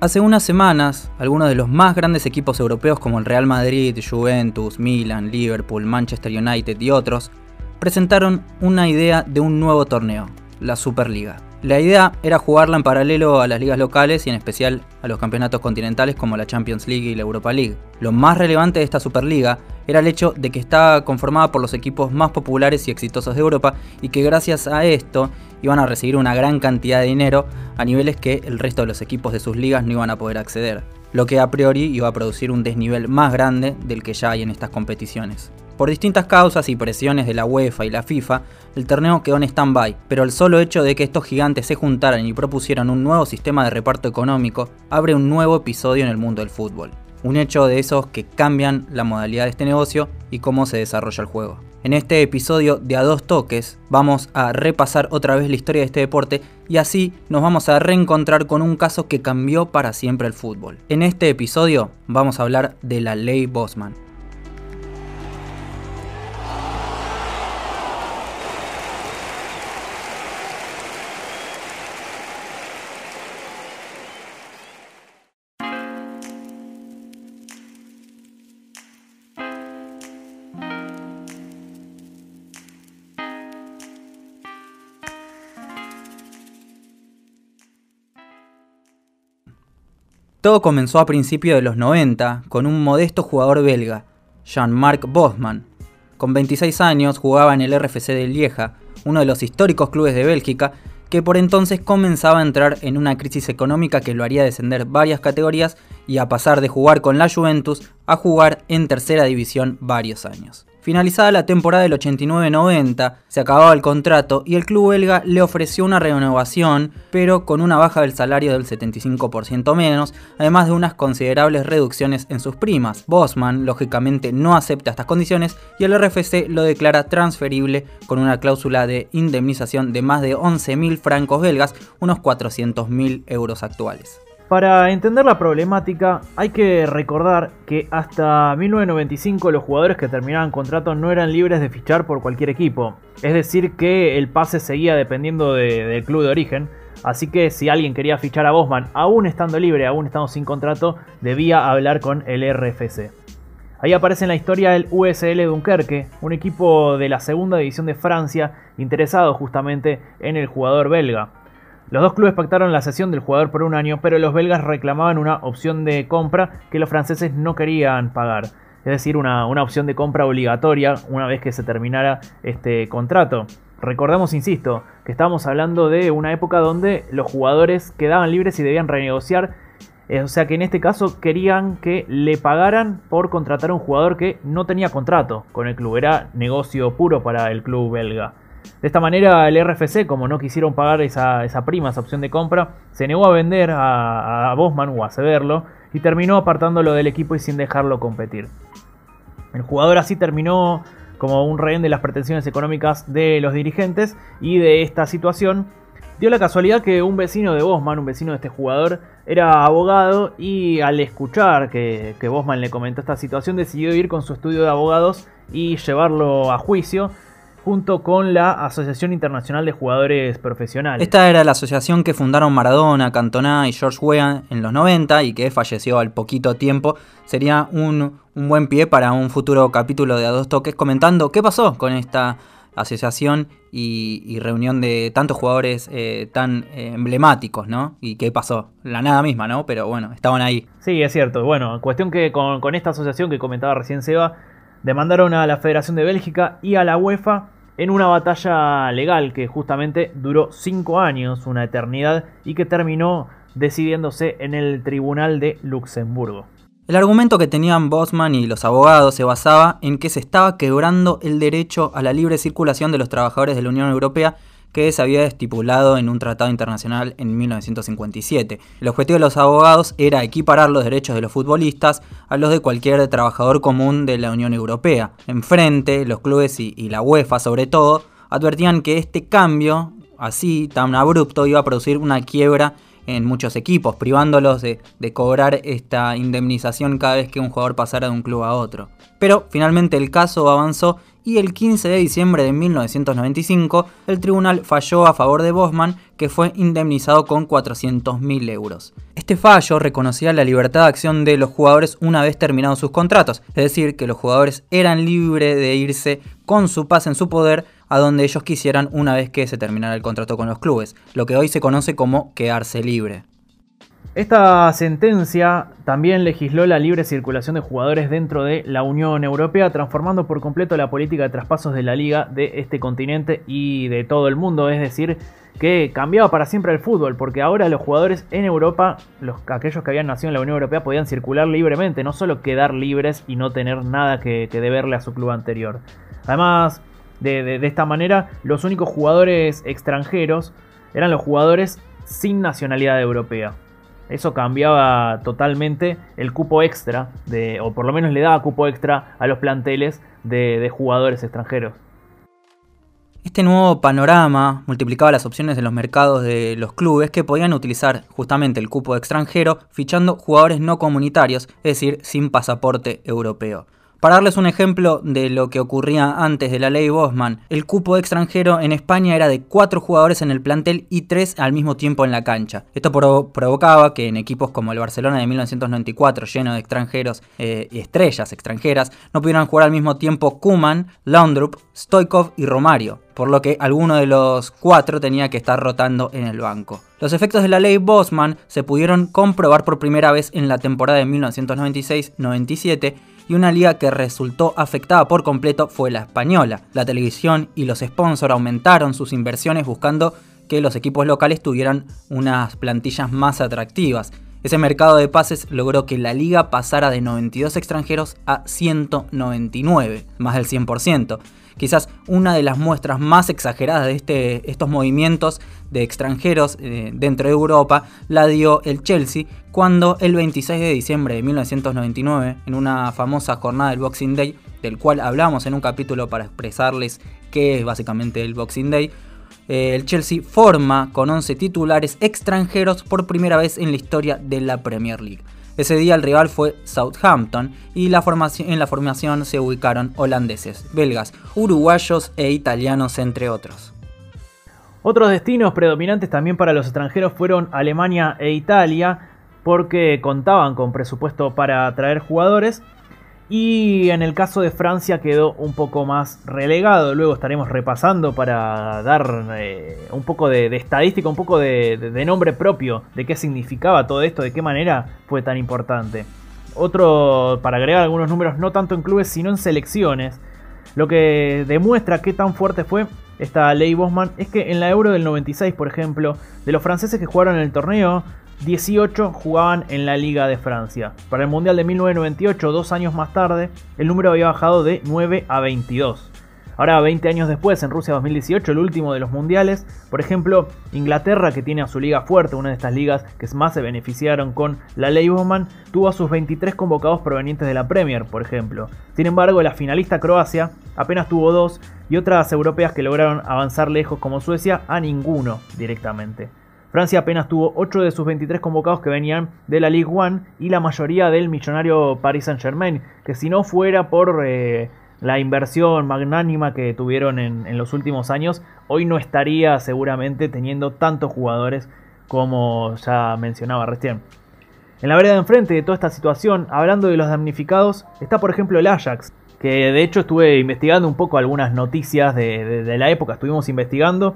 Hace unas semanas, algunos de los más grandes equipos europeos como el Real Madrid, Juventus, Milan, Liverpool, Manchester United y otros presentaron una idea de un nuevo torneo, la Superliga. La idea era jugarla en paralelo a las ligas locales y en especial a los campeonatos continentales como la Champions League y la Europa League. Lo más relevante de esta Superliga era el hecho de que estaba conformada por los equipos más populares y exitosos de Europa y que gracias a esto iban a recibir una gran cantidad de dinero a niveles que el resto de los equipos de sus ligas no iban a poder acceder, lo que a priori iba a producir un desnivel más grande del que ya hay en estas competiciones. Por distintas causas y presiones de la UEFA y la FIFA, el torneo quedó en stand-by, pero el solo hecho de que estos gigantes se juntaran y propusieran un nuevo sistema de reparto económico abre un nuevo episodio en el mundo del fútbol. Un hecho de esos que cambian la modalidad de este negocio y cómo se desarrolla el juego. En este episodio de A Dos Toques vamos a repasar otra vez la historia de este deporte y así nos vamos a reencontrar con un caso que cambió para siempre el fútbol. En este episodio vamos a hablar de la ley Bosman. Todo comenzó a principios de los 90 con un modesto jugador belga, Jean-Marc Bosman. Con 26 años jugaba en el RFC de Lieja, uno de los históricos clubes de Bélgica, que por entonces comenzaba a entrar en una crisis económica que lo haría descender varias categorías y a pasar de jugar con la Juventus a jugar en tercera división varios años. Finalizada la temporada del 89-90, se acababa el contrato y el club belga le ofreció una renovación, pero con una baja del salario del 75% menos, además de unas considerables reducciones en sus primas. Bosman, lógicamente, no acepta estas condiciones y el RFC lo declara transferible con una cláusula de indemnización de más de 11.000 francos belgas, unos 400.000 euros actuales. Para entender la problemática hay que recordar que hasta 1995 los jugadores que terminaban contrato no eran libres de fichar por cualquier equipo, es decir que el pase seguía dependiendo del club de origen, así que si alguien quería fichar a Bosman aún estando libre, aún estando sin contrato, debía hablar con el RFC. Ahí aparece en la historia el USL Dunkerque, un equipo de la segunda división de Francia interesado justamente en el jugador belga. Los dos clubes pactaron la cesión del jugador por un año, pero los belgas reclamaban una opción de compra que los franceses no querían pagar. Es decir, una, opción de compra obligatoria una vez que se terminara este contrato. Recordemos, insisto, que estábamos hablando de una época donde los jugadores quedaban libres y debían renegociar. Eh, o sea que en este caso querían que le pagaran por contratar a un jugador que no tenía contrato con el club. Era negocio puro para el club belga. De esta manera el RFC, como no quisieron pagar esa, prima, esa opción de compra, se negó a vender a, a Bosman o a cederlo y terminó apartándolo del equipo y sin dejarlo competir. El jugador así terminó como un rehén de las pretensiones económicas de los dirigentes y de esta situación dio la casualidad que un vecino de Bosman, un vecino de este jugador, era abogado y al escuchar que, que Bosman le comentó esta situación decidió ir con su estudio de abogados y llevarlo a juicio junto con la Asociación Internacional de Jugadores Profesionales. Esta era la asociación que fundaron Maradona, Cantona y George Weah en los 90 y que falleció al poquito tiempo. Sería un, buen pie para un futuro capítulo de A Dos Toques comentando qué pasó con esta asociación y, reunión de tantos jugadores eh, tan eh, emblemáticos, ¿no? Y qué pasó. La nada misma, ¿no? Pero bueno, estaban ahí. Sí, es cierto. Bueno, cuestión que con, con esta asociación que comentaba recién Seba, demandaron a la Federación de Bélgica y a la UEFA en una batalla legal que justamente duró 5 años, una eternidad, y que terminó decidiéndose en el Tribunal de Luxemburgo. El argumento que tenían Bosman y los abogados se basaba en que se estaba quebrando el derecho a la libre circulación de los trabajadores de la Unión Europea que se había estipulado en un tratado internacional en 1957. El objetivo de los abogados era equiparar los derechos de los futbolistas a los de cualquier trabajador común de la Unión Europea. Enfrente, los clubes y, la UEFA sobre todo advertían que este cambio, así tan abrupto, iba a producir una quiebra en muchos equipos, privándolos de, cobrar esta indemnización cada vez que un jugador pasara de un club a otro. Pero finalmente el caso avanzó y el 15 de diciembre de 1995 el tribunal falló a favor de Bosman que fue indemnizado con 400.000 euros. Este fallo reconocía la libertad de acción de los jugadores una vez terminados sus contratos, es decir, que los jugadores eran libres de irse con su paz en su poder a donde ellos quisieran una vez que se terminara el contrato con los clubes, lo que hoy se conoce como quedarse libre. Esta sentencia también legisló la libre circulación de jugadores dentro de la Unión Europea, transformando por completo la política de traspasos de la liga de este continente y de todo el mundo, es decir, que cambiaba para siempre el fútbol, porque ahora los jugadores en Europa, los, aquellos que habían nacido en la Unión Europea, podían circular libremente, no solo quedar libres y no tener nada que, deberle a su club anterior. Además, de esta manera, los únicos jugadores extranjeros eran los jugadores sin nacionalidad europea. Eso cambiaba totalmente el cupo extra, o por lo menos le daba cupo extra a los planteles de, de jugadores extranjeros. Este nuevo panorama multiplicaba las opciones de los mercados de los clubes que podían utilizar justamente el cupo extranjero fichando jugadores no comunitarios, es decir, sin pasaporte europeo. Para darles un ejemplo de lo que ocurría antes de la ley Bosman, el cupo extranjero en España era de 4 jugadores en el plantel y 3 al mismo tiempo en la cancha. Esto provocaba que en equipos como el Barcelona de 1994, lleno de extranjeros eh, y estrellas extranjeras, no pudieran jugar al mismo tiempo Kuman, Laundrup, Stoikov y Romario, por lo que alguno de los cuatro tenía que estar rotando en el banco. Los efectos de la ley Bosman se pudieron comprobar por primera vez en la temporada de 1996-97 y una liga que resultó afectada por completo fue la española. La televisión y los sponsors aumentaron sus inversiones buscando que los equipos locales tuvieran unas plantillas más atractivas. Ese mercado de pases logró que la liga pasara de 92 extranjeros a 199, más del 100%, Quizás una de las muestras más exageradas de este, estos movimientos de extranjeros eh, dentro de Europa la dio el Chelsea cuando el 26 de diciembre de 1999, en una famosa jornada del Boxing Day, del cual hablamos en un capítulo para expresarles qué es básicamente el Boxing Day, eh, el Chelsea forma con 11 titulares extranjeros por primera vez en la historia de la Premier League. Ese día el rival fue Southampton y en la formación se ubicaron holandeses, belgas, uruguayos e italianos entre otros. Otros destinos predominantes también para los extranjeros fueron Alemania e Italia porque contaban con presupuesto para atraer jugadores y en el caso de Francia quedó un poco más relegado. Luego estaremos repasando para dar eh, un poco de, estadística, un poco de, nombre propio de qué significaba todo esto, de qué manera fue tan importante. Otro, para agregar algunos números, no tanto en clubes, sino en selecciones. Lo que demuestra qué tan fuerte fue esta ley Bosman es que en la Euro del 96, por ejemplo, de los franceses que jugaron el torneo, 18 jugaban en la Liga de Francia. Para el Mundial de 1998, dos años más tarde, el número había bajado de 9 a 22. Ahora, 20 años después, en Rusia 2018, el último de los mundiales, por ejemplo, Inglaterra, que tiene a su liga fuerte, una de estas ligas que más se beneficiaron con la ley Bowman, tuvo a sus 23 convocados provenientes de la Premier, por ejemplo. Sin embargo, la finalista Croacia apenas tuvo dos y otras europeas que lograron avanzar lejos como Suecia a ninguno directamente. Francia apenas tuvo 8 de sus 23 convocados que venían de la Ligue 1 y la mayoría del millonario Paris Saint Germain, que si no fuera por eh, la inversión magnánima que tuvieron en, los últimos años, hoy no estaría seguramente teniendo tantos jugadores como ya mencionaba recién. En la vereda de enfrente de toda esta situación, hablando de los damnificados, está por ejemplo el Ajax, que de hecho estuve investigando un poco algunas noticias de la época, estuvimos investigando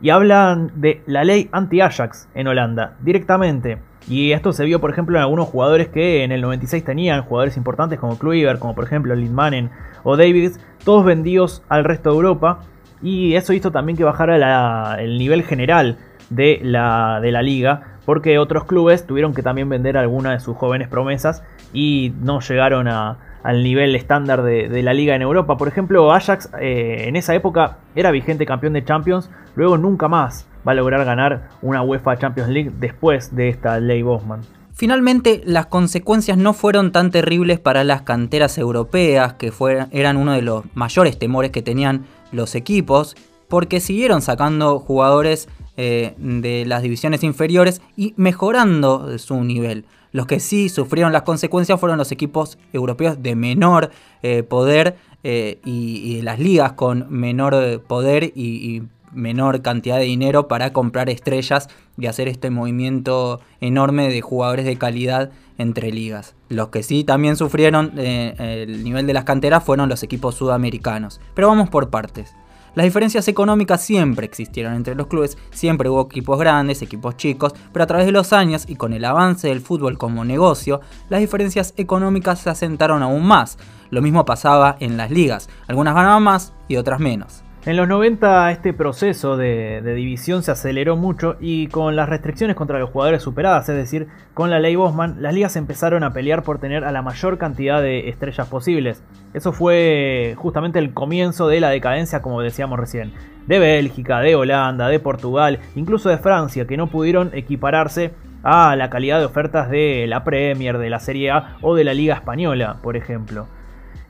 y hablan de la ley anti-Ajax en Holanda directamente. Y esto se vio, por ejemplo, en algunos jugadores que en el 96 tenían, jugadores importantes como Kluivert, como por ejemplo Lindmanen o Davids, todos vendidos al resto de Europa. Y eso hizo también que bajara el nivel general de la, de la liga, porque otros clubes tuvieron que también vender algunas de sus jóvenes promesas y no llegaron al nivel estándar de, la liga en Europa. Por ejemplo, Ajax eh, en esa época era vigente campeón de Champions, luego nunca más va a lograr ganar una UEFA Champions League después de esta ley Bosman. Finalmente, las consecuencias no fueron tan terribles para las canteras europeas, que eran uno de los mayores temores que tenían los equipos, porque siguieron sacando jugadores eh, de las divisiones inferiores y mejorando su nivel. Los que sí sufrieron las consecuencias fueron los equipos europeos de menor eh, poder eh, y, las ligas con menor poder y, menor cantidad de dinero para comprar estrellas y hacer este movimiento enorme de jugadores de calidad entre ligas. Los que sí también sufrieron eh, el nivel de las canteras fueron los equipos sudamericanos. Pero vamos por partes. Las diferencias económicas siempre existieron entre los clubes, siempre hubo equipos grandes, equipos chicos, pero a través de los años y con el avance del fútbol como negocio, las diferencias económicas se asentaron aún más. Lo mismo pasaba en las ligas, algunas ganaban más y otras menos. En los 90 este proceso de, división se aceleró mucho y con las restricciones contra los jugadores superadas, es decir, con la ley Bosman, las ligas empezaron a pelear por tener a la mayor cantidad de estrellas posibles. Eso fue justamente el comienzo de la decadencia, como decíamos recién, de Bélgica, de Holanda, de Portugal, incluso de Francia, que no pudieron equipararse a la calidad de ofertas de la Premier, de la Serie A o de la Liga Española, por ejemplo.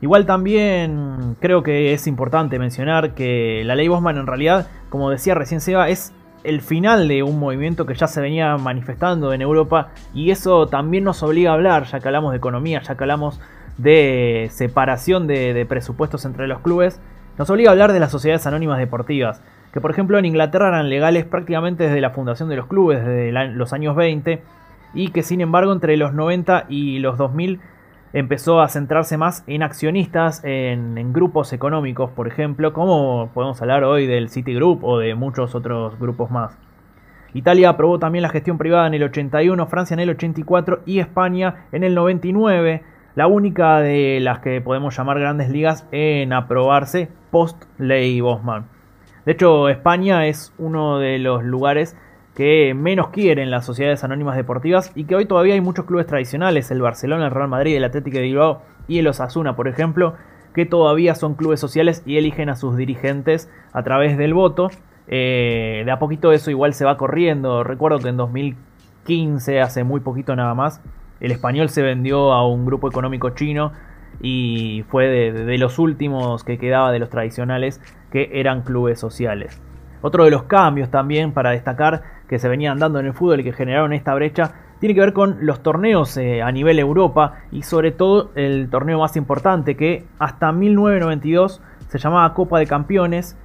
Igual también creo que es importante mencionar que la ley Bosman en realidad, como decía recién Seba, es el final de un movimiento que ya se venía manifestando en Europa y eso también nos obliga a hablar, ya que hablamos de economía, ya que hablamos de separación de, presupuestos entre los clubes, nos obliga a hablar de las sociedades anónimas deportivas, que por ejemplo en Inglaterra eran legales prácticamente desde la fundación de los clubes, desde los años 20, y que sin embargo entre los 90 y los 2000 empezó a centrarse más en accionistas, en, grupos económicos, por ejemplo, como podemos hablar hoy del Citigroup o de muchos otros grupos más. Italia aprobó también la gestión privada en el 81, Francia en el 84 y España en el 99, la única de las que podemos llamar grandes ligas en aprobarse post ley Bosman. De hecho, España es uno de los lugares que menos quieren las sociedades anónimas deportivas y que hoy todavía hay muchos clubes tradicionales, el Barcelona, el Real Madrid, el Atlético de Bilbao y el Osasuna, por ejemplo, que todavía son clubes sociales y eligen a sus dirigentes a través del voto. Eh, de a poquito eso igual se va corriendo. Recuerdo que en 2015, hace muy poquito nada más, el español se vendió a un grupo económico chino y fue de los últimos que quedaba de los tradicionales que eran clubes sociales. Otro de los cambios también para destacar que se venían dando en el fútbol y que generaron esta brecha tiene que ver con los torneos eh, a nivel Europa y sobre todo el torneo más importante que hasta 1992 se llamaba Copa de Campeones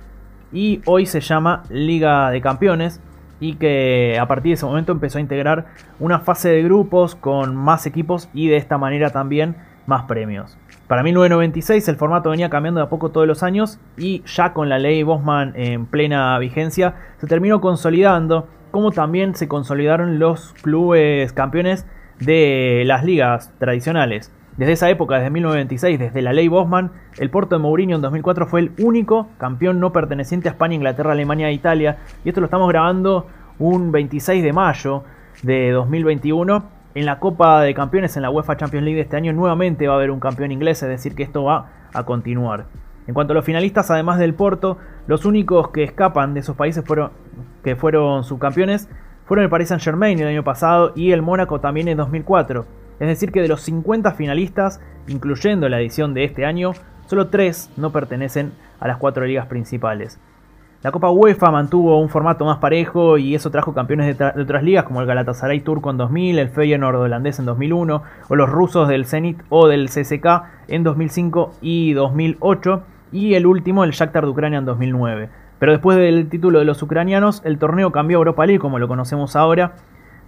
y hoy se llama Liga de Campeones y que a partir de ese momento empezó a integrar una fase de grupos con más equipos y de esta manera también más premios. Para 1996 el formato venía cambiando de a poco todos los años y ya con la ley Bosman en plena vigencia se terminó consolidando, como también se consolidaron los clubes campeones de las ligas tradicionales. Desde esa época, desde 1996, desde la ley Bosman, el Porto de Mourinho en 2004 fue el único campeón no perteneciente a España, Inglaterra, Alemania e Italia. Y esto lo estamos grabando un 26 de mayo de 2021 en la Copa de Campeones, en la UEFA Champions League de este año, nuevamente va a haber un campeón inglés, es decir, que esto va a continuar. En cuanto a los finalistas, además del Porto, los únicos que escapan de esos países fueron, que fueron subcampeones fueron el Paris Saint Germain el año pasado y el Mónaco también en 2004. Es decir, que de los 50 finalistas, incluyendo la edición de este año, solo 3 no pertenecen a las 4 ligas principales. La Copa UEFA mantuvo un formato más parejo y eso trajo campeones de, otras ligas como el Galatasaray turco en 2000, el Feyenoord holandés en 2001 o los rusos del Zenit o del CSK en 2005 y 2008 y el último el Shakhtar de Ucrania en 2009. Pero después del título de los ucranianos, el torneo cambió a Europa League como lo conocemos ahora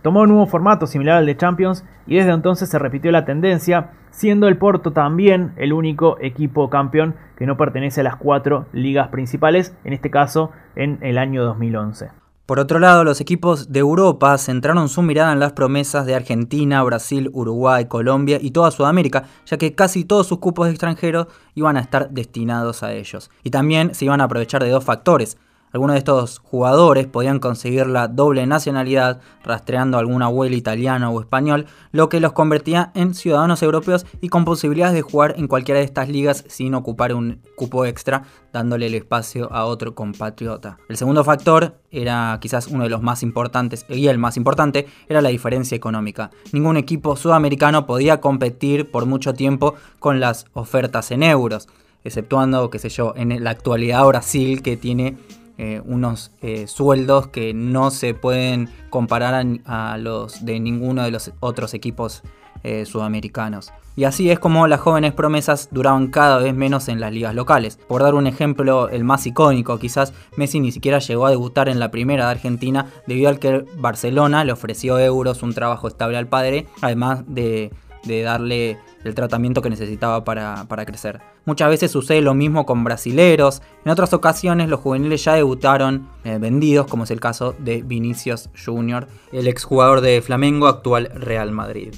Tomó un nuevo formato similar al de Champions y desde entonces se repitió la tendencia, siendo el Porto también el único equipo campeón que no pertenece a las cuatro ligas principales, en este caso en el año 2011. Por otro lado, los equipos de Europa centraron su mirada en las promesas de Argentina, Brasil, Uruguay, Colombia y toda Sudamérica, ya que casi todos sus cupos extranjeros iban a estar destinados a ellos. Y también se iban a aprovechar de dos factores, algunos de estos jugadores podían conseguir la doble nacionalidad rastreando algún abuelo italiano o español, lo que los convertía en ciudadanos europeos y con posibilidades de jugar en cualquiera de estas ligas sin ocupar un cupo extra, dándole el espacio a otro compatriota. El segundo factor era quizás uno de los más importantes, y el más importante, era la diferencia económica. Ningún equipo sudamericano podía competir por mucho tiempo con las ofertas en euros, exceptuando, qué sé yo, en la actualidad Brasil que tiene eh, unos eh, sueldos que no se pueden comparar a, los de ninguno de los otros equipos eh, sudamericanos. y así es como las jóvenes promesas duraban cada vez menos en las ligas locales. Por dar un ejemplo, el más icónico quizás, Messi ni siquiera llegó a debutar en la primera de Argentina debido al que Barcelona le ofreció euros, un trabajo estable al padre, además de, darle el tratamiento que necesitaba para, crecer. Muchas veces sucede lo mismo con brasileros, en otras ocasiones los juveniles ya debutaron eh, vendidos, como es el caso de Vinicius Jr., el exjugador de Flamengo, actual Real Madrid.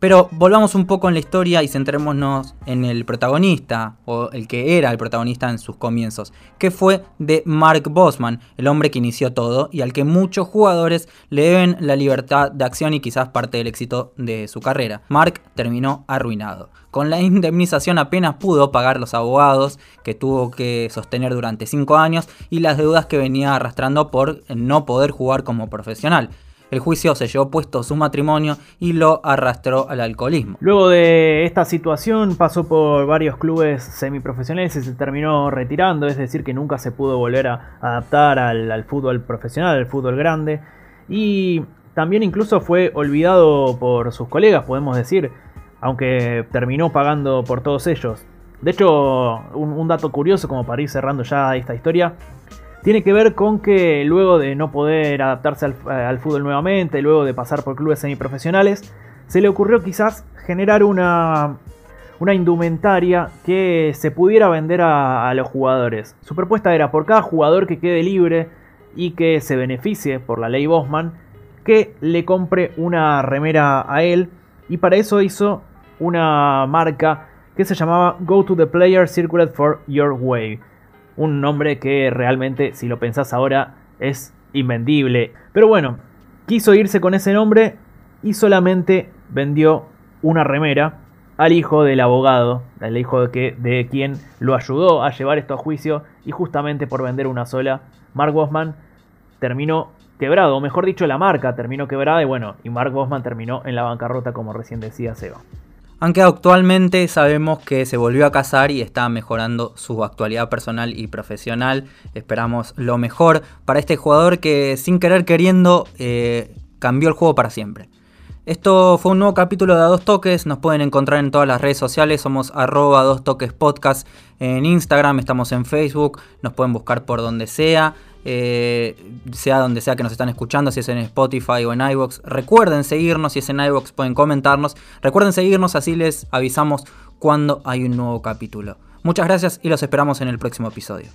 Pero volvamos un poco en la historia y centrémonos en el protagonista, o el que era el protagonista en sus comienzos, que fue de Mark Bosman, el hombre que inició todo y al que muchos jugadores le deben la libertad de acción y quizás parte del éxito de su carrera. Mark terminó arruinado. Con la indemnización apenas pudo pagar los abogados que tuvo que sostener durante 5 años y las deudas que venía arrastrando por no poder jugar como profesional. El juicio se llevó puesto su matrimonio y lo arrastró al alcoholismo. Luego de esta situación pasó por varios clubes semiprofesionales y se terminó retirando, es decir, que nunca se pudo volver a adaptar al, fútbol profesional, al fútbol grande. Y también incluso fue olvidado por sus colegas, podemos decir, aunque terminó pagando por todos ellos. De hecho, un dato curioso como para ir cerrando ya esta historia, tiene que ver con que luego de no poder adaptarse al, fútbol nuevamente, luego de pasar por clubes semiprofesionales, se le ocurrió quizás generar una, indumentaria que se pudiera vender a, a, los jugadores. Su propuesta era por cada jugador que quede libre y que se beneficie por la ley Bosman, que le compre una remera a él y para eso hizo una marca que se llamaba Go to the Player Circulate for Your Way un nombre que realmente, si lo pensás ahora, es invendible. Pero bueno, quiso irse con ese nombre y solamente vendió una remera al hijo del abogado, al hijo de, que, de quien lo ayudó a llevar esto a juicio y justamente por vender una sola, Mark Bosman terminó quebrado, o mejor dicho, la marca terminó quebrada y bueno, y Mark Bosman terminó en la bancarrota como recién decía Seba aunque actualmente sabemos que se volvió a casar y está mejorando su actualidad personal y profesional. Esperamos lo mejor para este jugador que sin querer queriendo eh, cambió el juego para siempre. Esto fue un nuevo capítulo de A Dos Toques, nos pueden encontrar en todas las redes sociales, somos arroba Dos Toques Podcast en Instagram, estamos en Facebook, nos pueden buscar por donde sea. Eh, sea donde sea que nos están escuchando, si es en Spotify o en iVoox. Recuerden seguirnos, si es en iVoox pueden comentarnos. Recuerden seguirnos, así les avisamos cuando hay un nuevo capítulo. Muchas gracias y los esperamos en el próximo episodio.